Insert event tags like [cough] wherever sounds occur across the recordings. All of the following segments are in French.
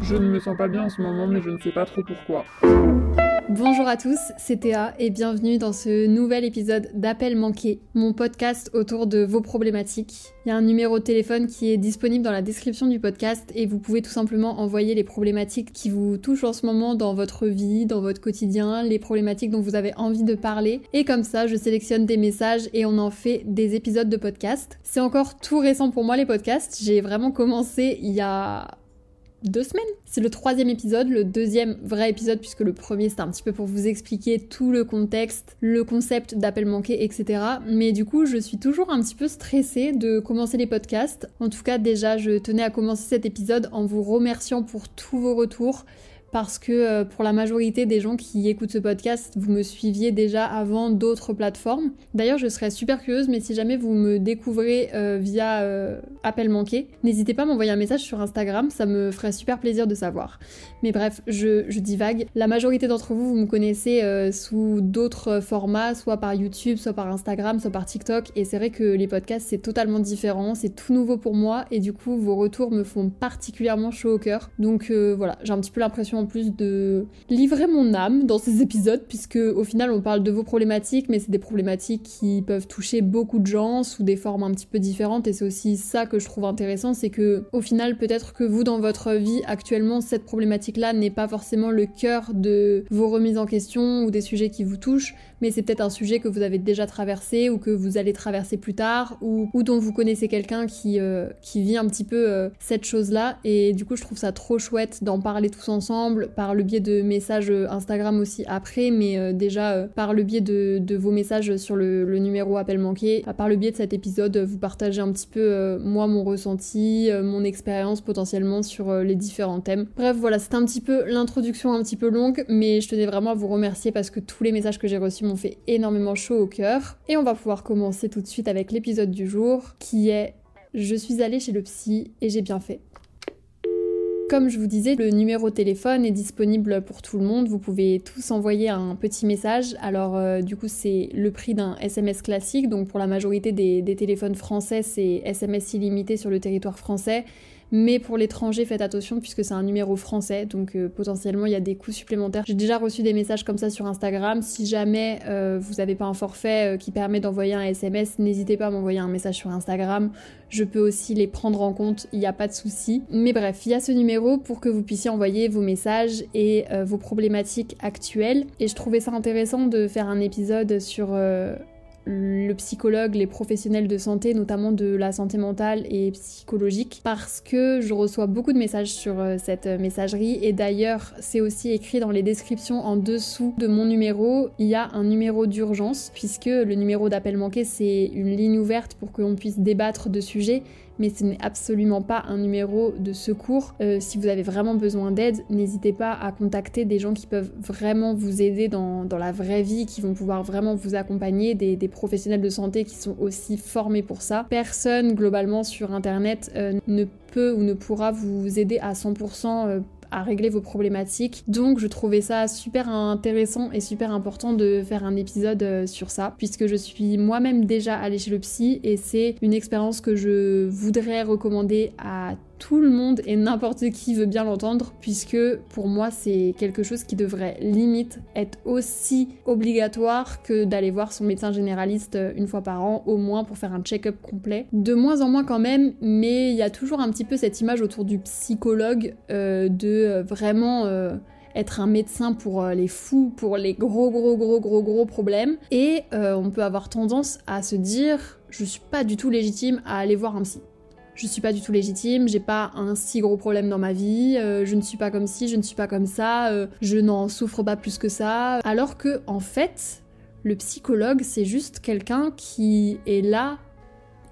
Je ne me sens pas bien en ce moment, mais je ne sais pas trop pourquoi. Bonjour à tous, c'est Théa et bienvenue dans ce nouvel épisode d'Appel manqué, mon podcast autour de vos problématiques. Il y a un numéro de téléphone qui est disponible dans la description du podcast et vous pouvez tout simplement envoyer les problématiques qui vous touchent en ce moment dans votre vie, dans votre quotidien, les problématiques dont vous avez envie de parler. Et comme ça, je sélectionne des messages et on en fait des épisodes de podcast. C'est encore tout récent pour moi les podcasts, j'ai vraiment commencé il y a deux semaines. C'est le troisième épisode, le deuxième vrai épisode puisque le premier c'était un petit peu pour vous expliquer tout le contexte, le concept d'appel manqué, etc. Mais du coup je suis toujours un petit peu stressée de commencer les podcasts. En tout cas déjà je tenais à commencer cet épisode en vous remerciant pour tous vos retours parce que euh, pour la majorité des gens qui écoutent ce podcast, vous me suiviez déjà avant d'autres plateformes. D'ailleurs, je serais super curieuse, mais si jamais vous me découvrez euh, via euh, appel manqué, n'hésitez pas à m'envoyer un message sur Instagram, ça me ferait super plaisir de savoir. Mais bref, je, je divague. La majorité d'entre vous, vous me connaissez sous d'autres formats, soit par YouTube, soit par Instagram, soit par TikTok, et c'est vrai que les podcasts c'est totalement différent, c'est tout nouveau pour moi, et du coup vos retours me font particulièrement chaud au cœur. Donc voilà, j'ai un petit peu l'impression plus de livrer mon âme dans ces épisodes, puisque au final on parle de vos problématiques, mais c'est des problématiques qui peuvent toucher beaucoup de gens sous des formes un petit peu différentes, et c'est aussi ça que je trouve intéressant, c'est que au final peut-être que vous dans votre vie actuellement cette problématique-là n'est pas forcément le cœur de vos remises en question ou des sujets qui vous touchent, mais c'est peut-être un sujet que vous avez déjà traversé ou que vous allez traverser plus tard, ou, dont vous connaissez quelqu'un qui, euh, qui vit un petit peu euh, cette chose-là, et du coup je trouve ça trop chouette d'en parler tous ensemble, par le biais de messages Instagram aussi après, mais euh, déjà euh, par le biais de, vos messages sur le, le, numéro appel manqué, par le biais de cet épisode, vous partagez un petit peu euh, moi mon ressenti, mon expérience potentiellement sur les différents thèmes. Bref voilà, c'est un petit peu l'introduction un petit peu longue, mais je tenais vraiment à vous remercier parce que tous les messages que j'ai reçus fait énormément chaud au cœur. Et on va pouvoir commencer tout de suite avec l'épisode du jour qui est Je suis allée chez le psy et j'ai bien fait. Comme je vous disais, le numéro de téléphone est disponible pour tout le monde. Vous pouvez tous envoyer un petit message. Alors euh, du coup, c'est le prix d'un SMS classique. Donc pour la majorité des téléphones français, c'est SMS illimité sur le territoire français. Mais pour l'étranger, faites attention puisque c'est un numéro français, donc euh, potentiellement il y a des coûts supplémentaires. J'ai déjà reçu des messages comme ça sur Instagram. Si jamais euh, vous n'avez pas un forfait euh, qui permet d'envoyer un SMS, n'hésitez pas à m'envoyer un message sur Instagram. Je peux aussi les prendre en compte, il n'y a pas de souci. Mais bref, il y a ce numéro pour que vous puissiez envoyer vos messages et vos problématiques actuelles. Et je trouvais ça intéressant de faire un épisode sur le psychologue, les professionnels de santé, notamment de la santé mentale et psychologique, parce que je reçois beaucoup de messages sur euh, cette messagerie. Et d'ailleurs c'est aussi écrit dans les descriptions en dessous de mon numéro, il y a un numéro d'urgence, puisque le numéro d'appel manqué c'est une ligne ouverte pour que l'on puisse débattre de sujets mais ce n'est absolument pas un numéro de secours. Euh, si vous avez vraiment besoin d'aide, n'hésitez pas à contacter des gens qui peuvent vraiment vous aider dans, dans, la vraie vie, qui vont pouvoir vraiment vous accompagner, des, professionnels de santé qui sont aussi formés pour ça. Personne globalement sur internet euh, ne peut ou ne pourra vous aider à 100% à régler vos problématiques. Donc je trouvais ça super intéressant et super important de faire un épisode euh, sur ça, puisque je suis moi-même déjà allée chez le psy et c'est une expérience que je voudrais recommander à tout le monde et n'importe qui veut bien l'entendre, puisque pour moi c'est quelque chose qui devrait limite être aussi obligatoire que d'aller voir son médecin généraliste euh, une fois par an, au moins pour faire un check-up complet. De moins en moins quand même, mais il y a toujours un petit peu cette image autour du psychologue euh, de euh, vraiment... être un médecin pour les fous, pour les gros gros gros gros gros problèmes. Et on peut avoir tendance à se dire je suis pas du tout légitime à aller voir un psy je suis pas du tout légitime, j'ai pas un si gros problème dans ma vie, euh, je ne suis pas comme ci, je ne suis pas comme ça, euh, je n'en souffre pas plus que ça. Alors que, en fait, le psychologue, c'est juste quelqu'un qui est là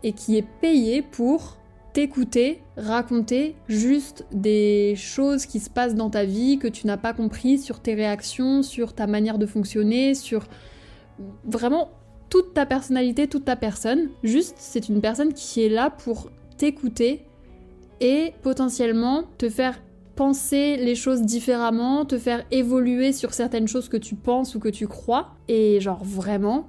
et qui est payé pour t'écouter, raconter juste des choses qui se passent dans ta vie que tu n'as pas compris sur tes réactions, sur ta manière de fonctionner, sur vraiment toute ta personnalité, toute ta personne. Juste, c'est une personne qui est là pour t'écouter et potentiellement te faire penser les choses différemment, te faire évoluer sur certaines choses que tu penses ou que tu crois. Et genre vraiment,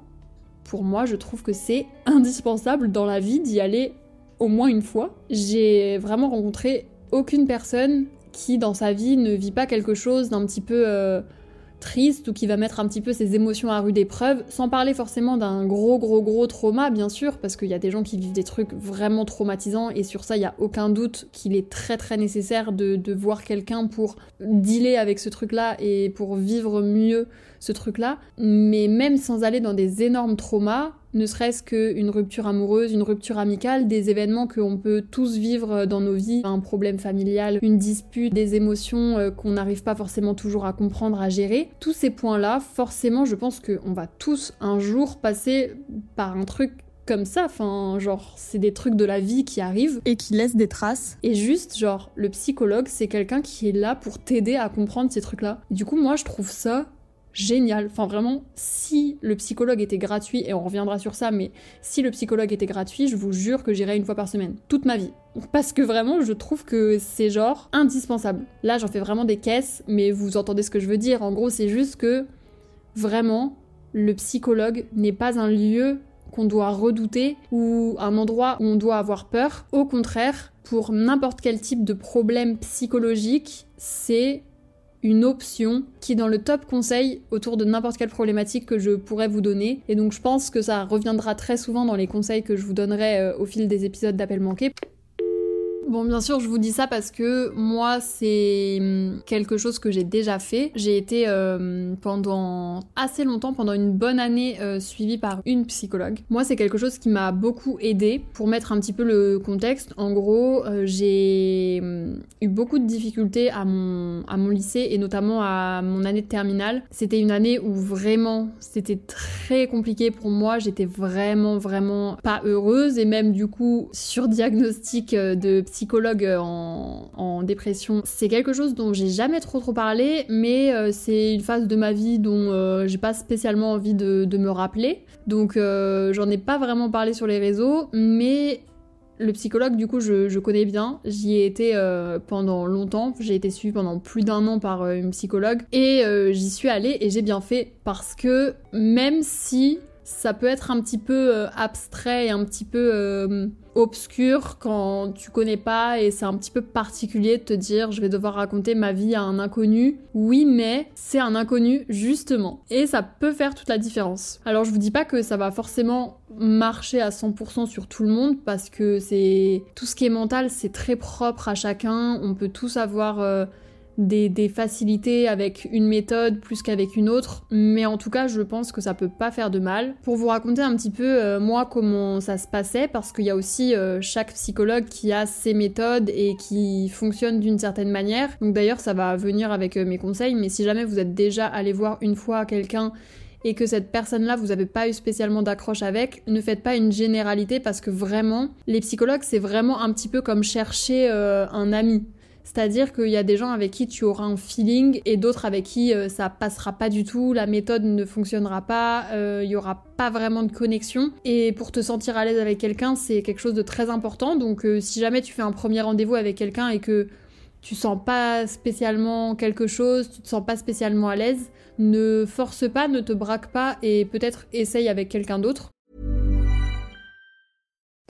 pour moi, je trouve que c'est indispensable dans la vie d'y aller au moins une fois. J'ai vraiment rencontré aucune personne qui dans sa vie ne vit pas quelque chose d'un petit peu... Euh, triste ou qui va mettre un petit peu ses émotions à rude épreuve, sans parler forcément d'un gros gros gros trauma bien sûr, parce qu'il y a des gens qui vivent des trucs vraiment traumatisants et sur ça il y a aucun doute qu'il est très très nécessaire de, de voir quelqu'un pour dealer avec ce truc là et pour vivre mieux ce truc là. Mais même sans aller dans des énormes traumas, ne serait-ce qu'une rupture amoureuse, une rupture amicale, des événements qu'on peut tous vivre dans nos vies, un problème familial, une dispute, des émotions euh, qu'on n'arrive pas forcément toujours à comprendre, à gérer. Tous ces points-là, forcément, je pense qu'on va tous un jour passer par un truc comme ça, enfin, genre, c'est des trucs de la vie qui arrivent. Et qui laissent des traces. Et juste, genre, le psychologue, c'est quelqu'un qui est là pour t'aider à comprendre ces trucs-là. Du coup, moi, je trouve ça génial. Enfin vraiment, si le psychologue était gratuit, et on reviendra sur ça, mais si le psychologue était gratuit, je vous jure que j'irais une fois par semaine, toute ma vie. Parce que vraiment, je trouve que c'est genre indispensable. Là, j'en fais vraiment des caisses, mais vous entendez ce que je veux dire. En gros, c'est juste que vraiment, le psychologue n'est pas un lieu qu'on doit redouter ou un endroit où on doit avoir peur. Au contraire, pour n'importe quel type de problème psychologique, c'est une option qui est dans le top conseil autour de n'importe quelle problématique que je pourrais vous donner. Et donc je pense que ça reviendra très souvent dans les conseils que je vous donnerai euh, au fil des épisodes d'appel manqué. Bon, bien sûr, je vous dis ça parce que moi, c'est hum, quelque chose que j'ai déjà fait. J'ai été euh, pendant assez longtemps, pendant une bonne année, euh, suivie par une psychologue. Moi, c'est quelque chose qui m'a beaucoup aidé pour mettre un petit peu le contexte. En gros, euh, j'ai hum, eu beaucoup de difficultés à mon, à mon lycée et notamment à mon année de terminale. C'était une année où vraiment, c'était très compliqué pour moi. J'étais vraiment, vraiment pas heureuse et même du coup sur diagnostic de psychologue euh, en, dépression, c'est quelque chose dont j'ai jamais trop trop parlé, mais euh, c'est une phase de ma vie dont euh, j'ai pas spécialement envie de, me rappeler. Donc j'en ai pas vraiment parlé sur les réseaux, mais le psychologue, du coup, je, connais bien. J'y ai été pendant longtemps. J'ai été suivie pendant plus d'un an par une psychologue. Et j'y suis allée et j'ai bien fait parce que même si ça peut être un petit peu euh, abstrait et un petit peu euh, obscur quand tu connais pas et c'est un petit peu particulier de te dire je vais devoir raconter ma vie à un inconnu. Oui, mais c'est un inconnu justement et ça peut faire toute la différence. Alors je vous dis pas que ça va forcément marcher à 100% sur tout le monde parce que c'est tout ce qui est mental, c'est très propre à chacun. On peut tous avoir euh, des, facilités avec une méthode plus qu'avec une autre, mais en tout cas je pense que ça peut pas faire de mal. Pour vous raconter un petit peu euh, moi comment ça se passait, parce qu'il y a aussi euh, chaque psychologue qui a ses méthodes et qui fonctionne d'une certaine manière. Donc d'ailleurs ça va venir avec euh, mes conseils, mais si jamais vous êtes déjà allé voir une fois quelqu'un et que cette personne-là, vous n'avez pas eu spécialement d'accroche avec, ne faites pas une généralité parce que vraiment, les psychologues, c'est vraiment un petit peu comme chercher un ami C'est-à-dire qu'il y a des gens avec qui tu auras un feeling et d'autres avec qui euh, ça passera pas du tout, la méthode ne fonctionnera pas, euh, il y aura pas vraiment de connexion. Et pour te sentir à l'aise avec quelqu'un, c'est quelque chose de très important. Donc euh, si jamais tu fais un premier rendez-vous avec quelqu'un et que tu sens pas spécialement quelque chose, tu te sens pas spécialement à l'aise, ne force pas, ne te braque pas et peut-être essaye avec quelqu'un d'autre.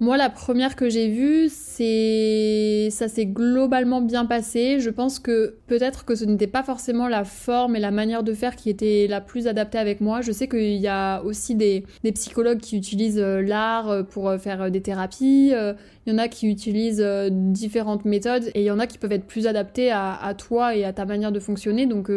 Moi, la première que j'ai vue, c'est ça s'est globalement bien passé. Je pense que peut-être que ce n'était pas forcément la forme et la manière de faire qui était la plus adaptée avec moi. Je sais qu'il y a aussi des, des psychologues qui utilisent euh, l'art euh, pour euh, faire des thérapies. Il y en a qui utilisent différentes méthodes et il y en a qui peuvent être plus adaptées à, toi et à ta manière de fonctionner. Donc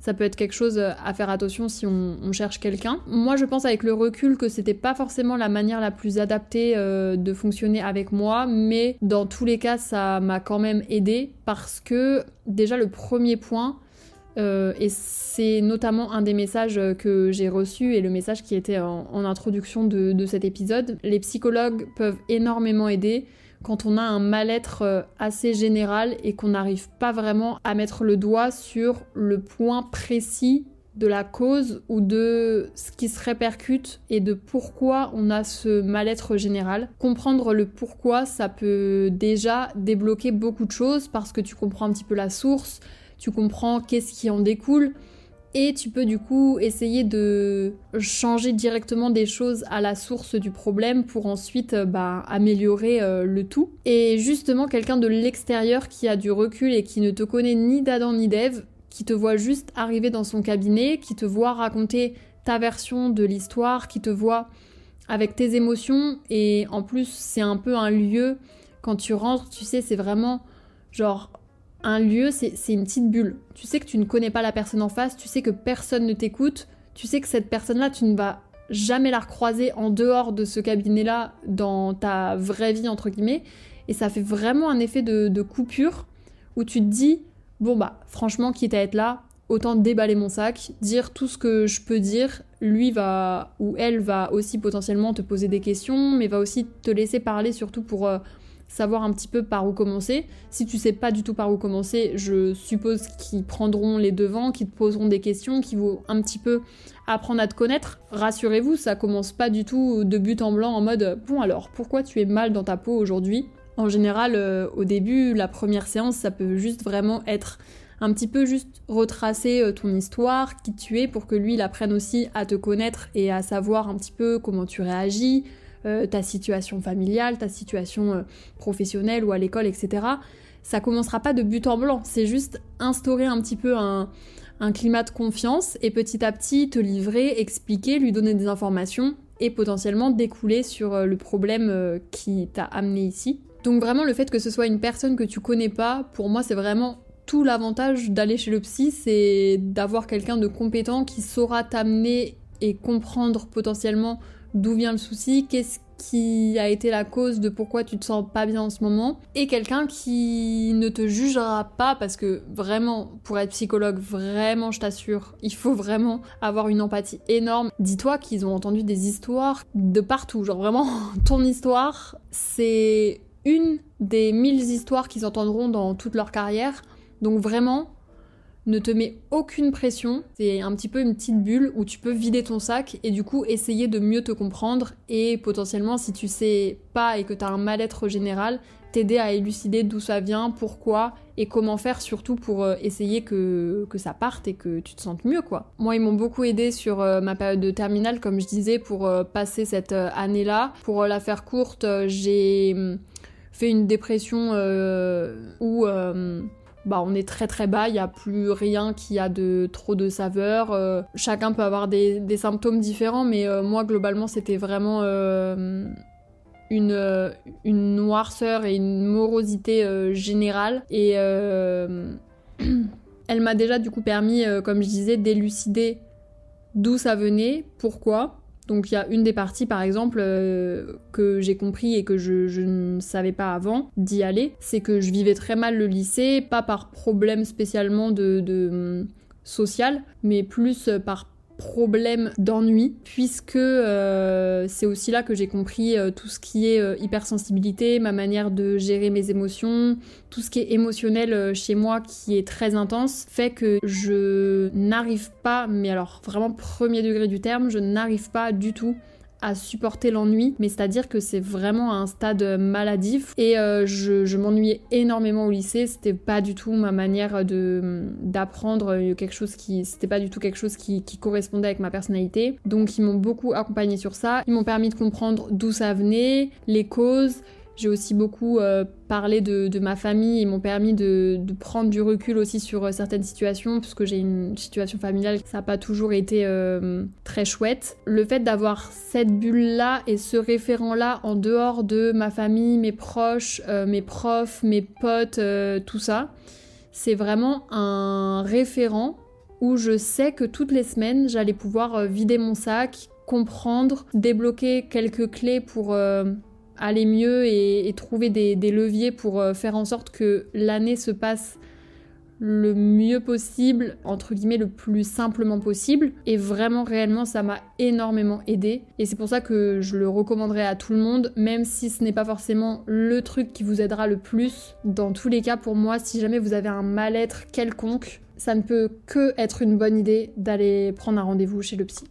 ça peut être quelque chose à faire attention si on, cherche quelqu'un. Moi, je pense avec le recul que c'était pas forcément la manière la plus adaptée euh, de fonctionner avec moi, mais dans tous les cas, ça m'a quand même aidé parce que déjà le premier point, euh, et c'est notamment un des messages que j'ai reçus et le message qui était en, introduction de, de cet épisode, les psychologues peuvent énormément aider quand on a un mal-être euh, assez général et qu'on n'arrive pas vraiment à mettre le doigt sur le point précis de la cause ou de ce qui se répercute et de pourquoi on a ce mal-être général. Comprendre le pourquoi, ça peut déjà débloquer beaucoup de choses parce que tu comprends un petit peu la source, tu comprends qu'est-ce qui en découle, et tu peux du coup essayer de changer directement des choses à la source du problème pour ensuite euh, bah, améliorer euh, le tout. Et justement, quelqu'un de l'extérieur qui a du recul et qui ne te connaît ni d'Adam ni d'Ève, qui te voit juste arriver dans son cabinet, qui te voit raconter ta version de l'histoire, qui te voit avec tes émotions, et en plus c'est un peu un lieu, quand tu rentres, tu sais, c'est vraiment genre un lieu, c'est une petite bulle. Tu sais que tu ne connais pas la personne en face, tu sais que personne ne t'écoute, tu sais que cette personne-là, tu ne vas jamais la recroiser en dehors de ce cabinet-là dans ta vraie vie, entre guillemets. Et ça fait vraiment un effet de, coupure où tu te dis, bon bah franchement, quitte à être là, autant déballer mon sac, dire tout ce que je peux dire. Lui va, ou elle va aussi potentiellement te poser des questions, mais va aussi te laisser parler surtout pour... Euh, savoir un petit peu par où commencer. Si tu sais pas du tout par où commencer, je suppose qu'ils prendront les devants, qu'ils te poseront des questions, qui vont un petit peu apprendre à te connaître. Rassurez-vous, ça commence pas du tout de but en blanc en mode bon alors pourquoi tu es mal dans ta peau aujourd'hui? En général, euh, au début, la première séance, ça peut juste vraiment être un petit peu juste retracer euh, ton histoire, qui tu es, pour que lui il apprenne aussi à te connaître et à savoir un petit peu comment tu réagis, euh, ta situation familiale, ta situation euh, professionnelle ou à l'école, etc. Ça commencera pas de but en blanc, c'est juste instaurer un petit peu un, climat de confiance et petit à petit te livrer, expliquer, lui donner des informations et potentiellement découler sur euh, le problème qui t'a amené ici. Donc vraiment le fait que ce soit une personne que tu connais pas, pour moi c'est vraiment tout l'avantage d'aller chez le psy, c'est d'avoir quelqu'un de compétent qui saura t'amener et comprendre potentiellement d'où vient le souci, qu'est-ce qui a été la cause de pourquoi tu te sens pas bien en ce moment, et quelqu'un qui ne te jugera pas parce que vraiment, pour être psychologue, vraiment, je t'assure, il faut vraiment avoir une empathie énorme. Dis-toi qu'ils ont entendu des histoires de partout, genre vraiment, [laughs] ton histoire, c'est une des mille histoires qu'ils entendront dans toute leur carrière. Donc vraiment, ne te met aucune pression. C'est un petit peu une petite bulle où tu peux vider ton sac et du coup essayer de mieux te comprendre et potentiellement si tu sais pas et que tu as un mal-être général, t'aider à élucider d'où ça vient, pourquoi et comment faire surtout pour euh, essayer que, que ça parte et que tu te sentes mieux quoi. Moi ils m'ont beaucoup aidé sur euh, ma période de terminale comme je disais pour euh, passer cette année-là. Pour la faire courte, j'ai hum, fait une dépression où bah, on est très très bas, il n'y a plus rien qui a de trop de saveur. Euh, chacun peut avoir des, symptômes différents, mais euh, moi globalement c'était vraiment euh, une, une noirceur et une morosité générale. Et [clears throat] elle m'a déjà du coup permis, comme je disais, d'élucider d'où ça venait, pourquoi. Donc il y a une des parties par exemple euh, que j'ai compris et que je, ne savais pas avant d'y aller, c'est que je vivais très mal le lycée, pas par problème spécialement de, hum, social, mais plus par problème d'ennui, puisque euh, c'est aussi là que j'ai compris euh, tout ce qui est euh, hypersensibilité, ma manière de gérer mes émotions, tout ce qui est émotionnel chez moi qui est très intense, fait que je n'arrive pas, mais alors vraiment premier degré du terme, je n'arrive pas du tout à supporter l'ennui, mais c'est-à-dire que c'est vraiment un stade maladif. Et euh, je, m'ennuyais énormément au lycée, c'était pas du tout ma manière d'apprendre quelque chose qui c'était pas du tout quelque chose qui, qui correspondait avec ma personnalité. Donc ils m'ont beaucoup accompagné sur ça, ils m'ont permis de comprendre d'où ça venait, les causes, j'ai aussi beaucoup euh, parlé de, ma famille et m'ont permis de, prendre du recul aussi sur euh, certaines situations, puisque j'ai une situation familiale, ça n'a pas toujours été euh, très chouette. Le fait d'avoir cette bulle-là et ce référent-là en dehors de ma famille, mes proches, mes profs, mes potes, tout ça, c'est vraiment un référent où je sais que toutes les semaines, j'allais pouvoir vider mon sac, comprendre, débloquer quelques clés pour aller mieux et, trouver des, leviers pour euh, faire en sorte que l'année se passe le mieux possible, entre guillemets le plus simplement possible. Et vraiment, réellement, ça m'a énormément aidé. Et c'est pour ça que je le recommanderais à tout le monde, même si ce n'est pas forcément le truc qui vous aidera le plus. Dans tous les cas, pour moi, si jamais vous avez un mal-être quelconque, ça ne peut que être une bonne idée d'aller prendre un rendez-vous chez le psy.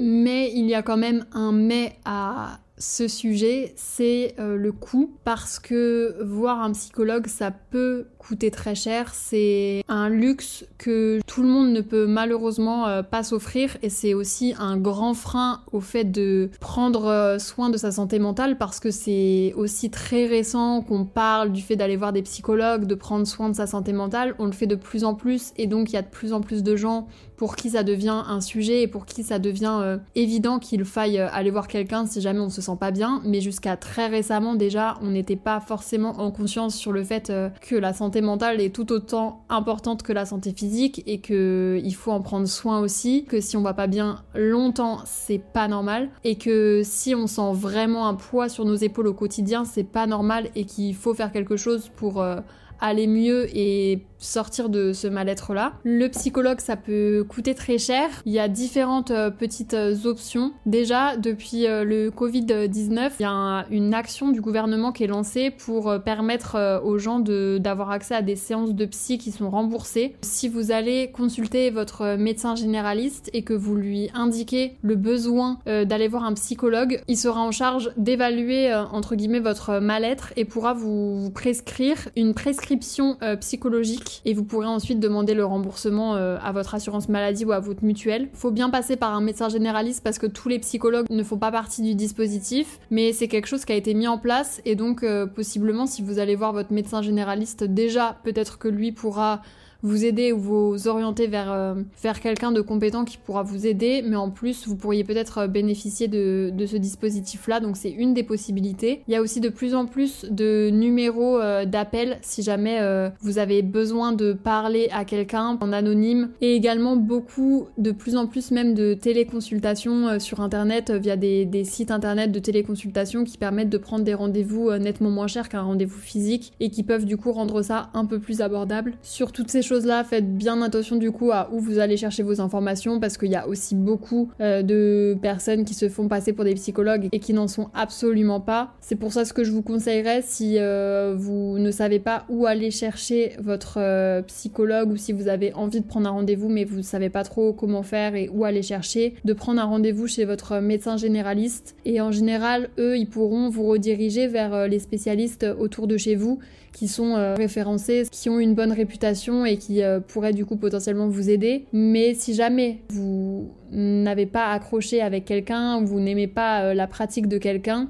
Mais il y a quand même un mais à ce sujet, c'est euh, le coût, parce que voir un psychologue, ça peut coûter très cher. C'est un luxe que tout le monde ne peut malheureusement euh, pas s'offrir, et c'est aussi un grand frein au fait de prendre euh, soin de sa santé mentale, parce que c'est aussi très récent qu'on parle du fait d'aller voir des psychologues, de prendre soin de sa santé mentale. On le fait de plus en plus, et donc il y a de plus en plus de gens pour qui ça devient un sujet et pour qui ça devient évident qu'il faille aller voir quelqu'un si jamais on se sent pas bien, mais jusqu'à très récemment déjà, on n'était pas forcément en conscience sur le fait euh, que la santé mentale est tout autant importante que la santé physique et que il faut en prendre soin aussi, que si on va pas bien longtemps, c'est pas normal et que si on sent vraiment un poids sur nos épaules au quotidien, c'est pas normal et qu'il faut faire quelque chose pour euh, aller mieux et sortir de ce mal-être-là. Le psychologue, ça peut coûter très cher. Il y a différentes euh, petites euh, options. Déjà, depuis euh, le Covid-19, il y a une action du gouvernement qui est lancée pour permettre aux gens d'avoir accès à des séances de psy qui sont remboursées. Si vous allez consulter votre médecin généraliste et que vous lui indiquez le besoin d'aller voir un psychologue, il sera en charge d'évaluer entre guillemets votre mal-être et pourra vous prescrire une prescription psychologique et vous pourrez ensuite demander le remboursement euh, à votre assurance maladie ou à votre mutuelle. Faut bien passer par un médecin généraliste parce que tous les psychologues ne font pas partie du dispositif, mais c'est quelque chose qui a été mis en place et donc euh, possiblement si vous allez voir votre médecin généraliste déjà, peut-être que lui pourra vous aider ou vous orienter vers, euh, vers quelqu'un de compétent qui pourra vous aider, mais en plus vous pourriez peut-être euh, bénéficier de, de ce dispositif-là, donc c'est une des possibilités. Il y a aussi de plus en plus de numéros euh, d'appel si jamais vous avez besoin de parler à quelqu'un en anonyme, et également beaucoup, de plus en plus même de téléconsultations sur internet via des, des sites internet de téléconsultation qui permettent de prendre des rendez-vous nettement moins chers qu'un rendez-vous physique et qui peuvent du coup rendre ça un peu plus abordable. Sur toutes ces choses-là, faites bien attention du coup à où vous allez chercher vos informations parce qu'il y a aussi beaucoup euh, de personnes qui se font passer pour des psychologues et qui n'en sont absolument pas. C'est pour ça ce que je vous conseillerais si euh, vous ne savez pas où aller chercher votre euh, psychologue ou si vous avez envie de prendre un rendez-vous mais vous ne savez pas trop comment faire et où aller chercher, de prendre un rendez-vous chez votre médecin généraliste et en général, eux, ils pourront vous rediriger vers les spécialistes autour de chez vous qui sont référencés, qui ont une bonne réputation et qui euh, pourraient du coup potentiellement vous aider. Mais si jamais vous n'avez pas accroché avec quelqu'un, ou vous n'aimez pas euh, la pratique de quelqu'un,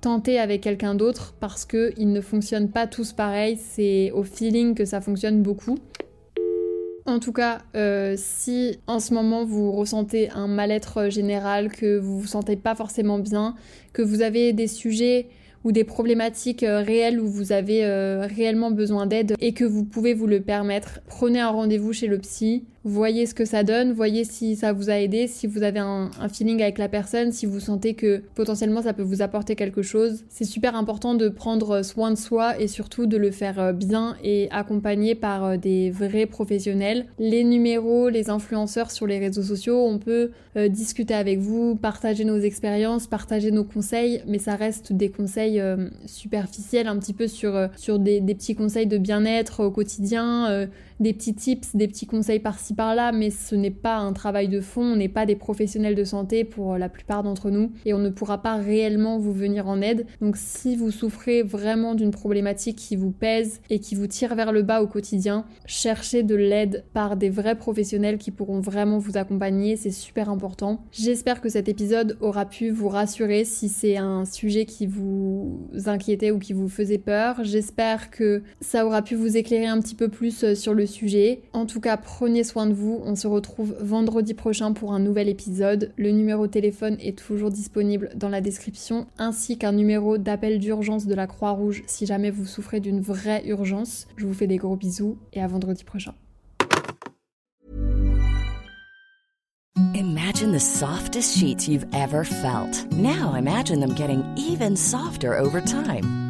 tentez avec quelqu'un d'autre parce qu'ils ne fonctionnent pas tous pareil. C'est au feeling que ça fonctionne beaucoup. En tout cas, si en ce moment vous ressentez un mal-être général, que vous vous sentez pas forcément bien, que vous avez des sujets ou des problématiques euh, réelles où vous avez euh, réellement besoin d'aide et que vous pouvez vous le permettre, prenez un rendez-vous chez le psy voyez ce que ça donne, voyez si ça vous a aidé, si vous avez un, feeling avec la personne, si vous sentez que potentiellement ça peut vous apporter quelque chose. C'est super important de prendre soin de soi et surtout de le faire euh, bien et accompagné par euh, des vrais professionnels. Les numéros, les influenceurs sur les réseaux sociaux, on peut euh, discuter avec vous, partager nos expériences, partager nos conseils, mais ça reste des conseils superficiels, un petit peu sur, des petits conseils de bien-être au quotidien des petits tips, des petits conseils par-ci par-là, mais ce n'est pas un travail de fond, on n'est pas des professionnels de santé pour la plupart d'entre nous et on ne pourra pas réellement vous venir en aide. Donc si vous souffrez vraiment d'une problématique qui vous pèse et qui vous tire vers le bas au quotidien, cherchez de l'aide par des vrais professionnels qui pourront vraiment vous accompagner, c'est super important. J'espère que cet épisode aura pu vous rassurer si c'est un sujet qui vous inquiétait ou qui vous faisait peur. J'espère que ça aura pu vous éclairer un petit peu plus sur le sujet. En tout cas, prenez soin de vous. On se retrouve vendredi prochain pour un nouvel épisode. Le numéro de téléphone est toujours disponible dans la description, ainsi qu'un numéro d'appel d'urgence de la Croix-Rouge si jamais vous souffrez d'une vraie urgence. Je vous fais des gros bisous et à vendredi prochain. Imagine the softest sheets you've ever felt. Now imagine them getting even softer over time.